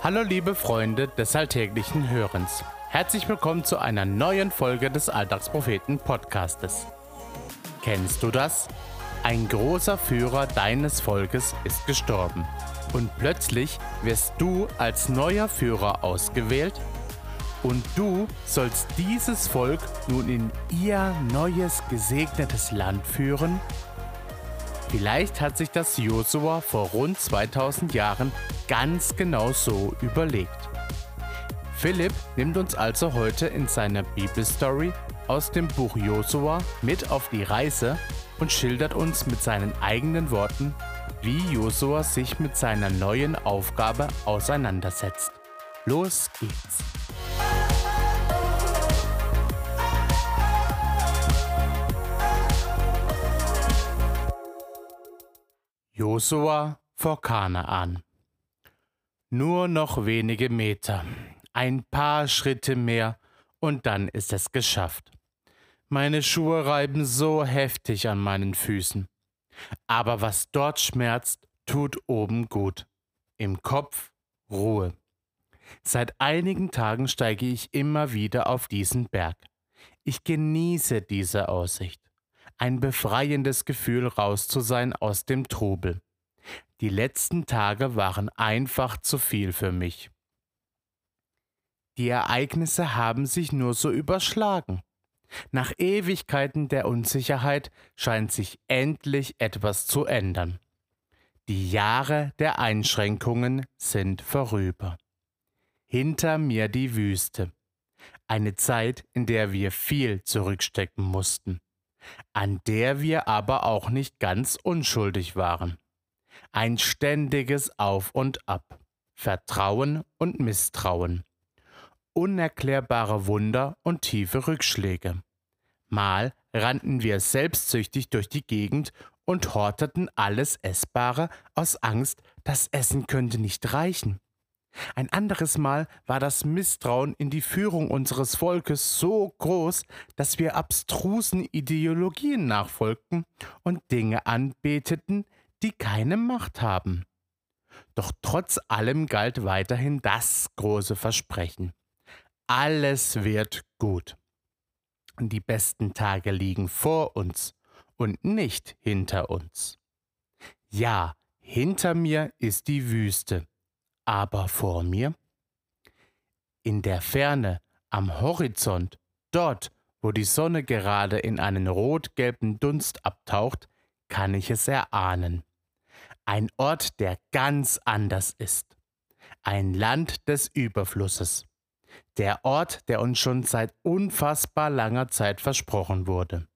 Hallo liebe Freunde des alltäglichen Hörens. Herzlich willkommen zu einer neuen Folge des Alltagspropheten Podcastes. Kennst du das? Ein großer Führer deines Volkes ist gestorben und plötzlich wirst du als neuer Führer ausgewählt und du sollst dieses Volk nun in ihr neues gesegnetes Land führen? Vielleicht hat sich das Josua vor rund 2000 Jahren ganz genau so überlegt. Philipp nimmt uns also heute in seiner Bibelstory aus dem Buch Josua mit auf die Reise und schildert uns mit seinen eigenen Worten, wie Josua sich mit seiner neuen Aufgabe auseinandersetzt. Los geht's! Josua vor Kanaan. Nur noch wenige Meter, ein paar Schritte mehr und dann ist es geschafft. Meine Schuhe reiben so heftig an meinen Füßen. Aber was dort schmerzt, tut oben gut. Im Kopf Ruhe. Seit einigen Tagen steige ich immer wieder auf diesen Berg. Ich genieße diese Aussicht ein befreiendes Gefühl, raus zu sein aus dem Trubel. Die letzten Tage waren einfach zu viel für mich. Die Ereignisse haben sich nur so überschlagen. Nach Ewigkeiten der Unsicherheit scheint sich endlich etwas zu ändern. Die Jahre der Einschränkungen sind vorüber. Hinter mir die Wüste. Eine Zeit, in der wir viel zurückstecken mussten an der wir aber auch nicht ganz unschuldig waren. Ein ständiges Auf und Ab, Vertrauen und Misstrauen, unerklärbare Wunder und tiefe Rückschläge. Mal rannten wir selbstsüchtig durch die Gegend und horteten alles Essbare aus Angst, das Essen könnte nicht reichen. Ein anderes Mal war das Misstrauen in die Führung unseres Volkes so groß, dass wir abstrusen Ideologien nachfolgten und Dinge anbeteten, die keine Macht haben. Doch trotz allem galt weiterhin das große Versprechen. Alles wird gut. Die besten Tage liegen vor uns und nicht hinter uns. Ja, hinter mir ist die Wüste aber vor mir? In der Ferne, am Horizont, dort, wo die Sonne gerade in einen rot-gelben Dunst abtaucht, kann ich es erahnen. Ein Ort, der ganz anders ist. Ein Land des Überflusses. Der Ort, der uns schon seit unfassbar langer Zeit versprochen wurde.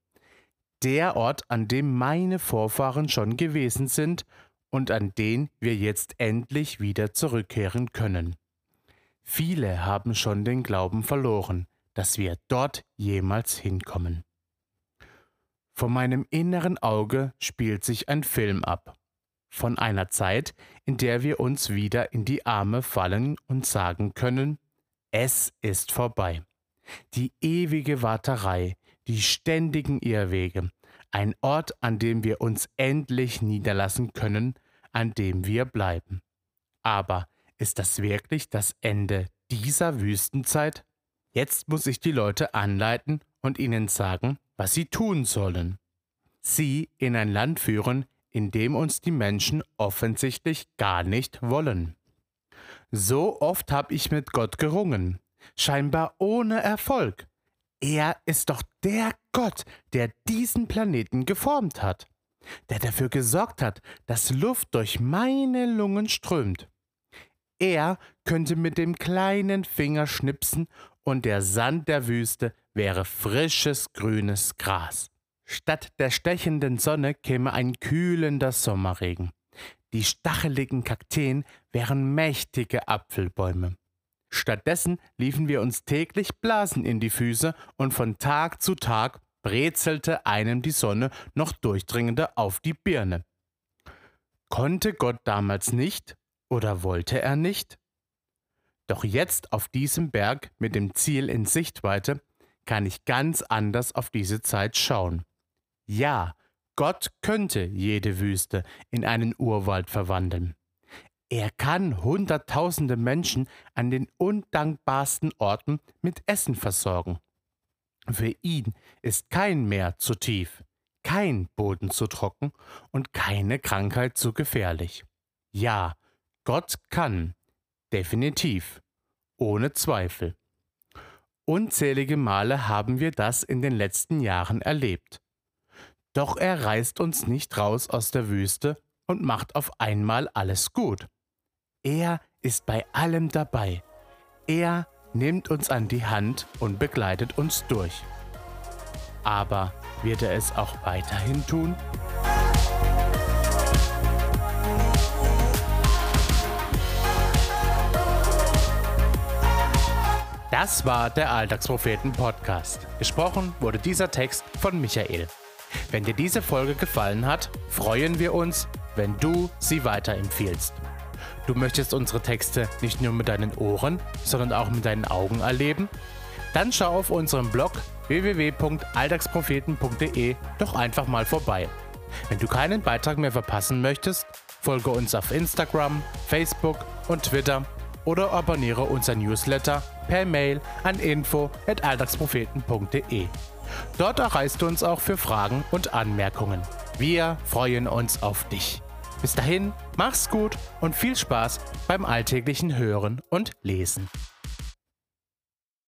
Der Ort, an dem meine Vorfahren schon gewesen sind und an den wir jetzt endlich wieder zurückkehren können. Viele haben schon den Glauben verloren, dass wir dort jemals hinkommen. Vor meinem inneren Auge spielt sich ein Film ab. Von einer Zeit, in der wir uns wieder in die Arme fallen und sagen können, es ist vorbei. Die ewige Warterei, die ständigen Irrwege, ein Ort, an dem wir uns endlich niederlassen können, an dem wir bleiben. Aber ist das wirklich das Ende dieser Wüstenzeit? Jetzt muss ich die Leute anleiten und ihnen sagen, was sie tun sollen. Sie in ein Land führen, in dem uns die Menschen offensichtlich gar nicht wollen. So oft habe ich mit Gott gerungen, scheinbar ohne Erfolg. Er ist doch der Gott, der diesen Planeten geformt hat der dafür gesorgt hat, dass Luft durch meine Lungen strömt. Er könnte mit dem kleinen Finger schnipsen und der Sand der Wüste wäre frisches grünes Gras. Statt der stechenden Sonne käme ein kühlender Sommerregen. Die stacheligen Kakteen wären mächtige Apfelbäume. Stattdessen liefen wir uns täglich Blasen in die Füße und von Tag zu Tag brezelte einem die Sonne noch durchdringender auf die Birne. Konnte Gott damals nicht oder wollte er nicht? Doch jetzt auf diesem Berg mit dem Ziel in Sichtweite kann ich ganz anders auf diese Zeit schauen. Ja, Gott könnte jede Wüste in einen Urwald verwandeln. Er kann Hunderttausende Menschen an den undankbarsten Orten mit Essen versorgen. Für ihn ist kein Meer zu tief, kein Boden zu trocken und keine Krankheit zu gefährlich. Ja, Gott kann, definitiv, ohne Zweifel. Unzählige Male haben wir das in den letzten Jahren erlebt. Doch er reißt uns nicht raus aus der Wüste und macht auf einmal alles gut. Er ist bei allem dabei. Er nimmt uns an die Hand und begleitet uns durch. Aber wird er es auch weiterhin tun? Das war der Alltagspropheten Podcast. Gesprochen wurde dieser Text von Michael. Wenn dir diese Folge gefallen hat, freuen wir uns, wenn du sie weiterempfiehlst. Du möchtest unsere Texte nicht nur mit deinen Ohren, sondern auch mit deinen Augen erleben? Dann schau auf unserem Blog www.alltagspropheten.de doch einfach mal vorbei. Wenn du keinen Beitrag mehr verpassen möchtest, folge uns auf Instagram, Facebook und Twitter oder abonniere unser Newsletter per Mail an info@alltagspropheten.de. Dort erreichst du uns auch für Fragen und Anmerkungen. Wir freuen uns auf dich. Bis dahin, mach's gut und viel Spaß beim alltäglichen Hören und Lesen.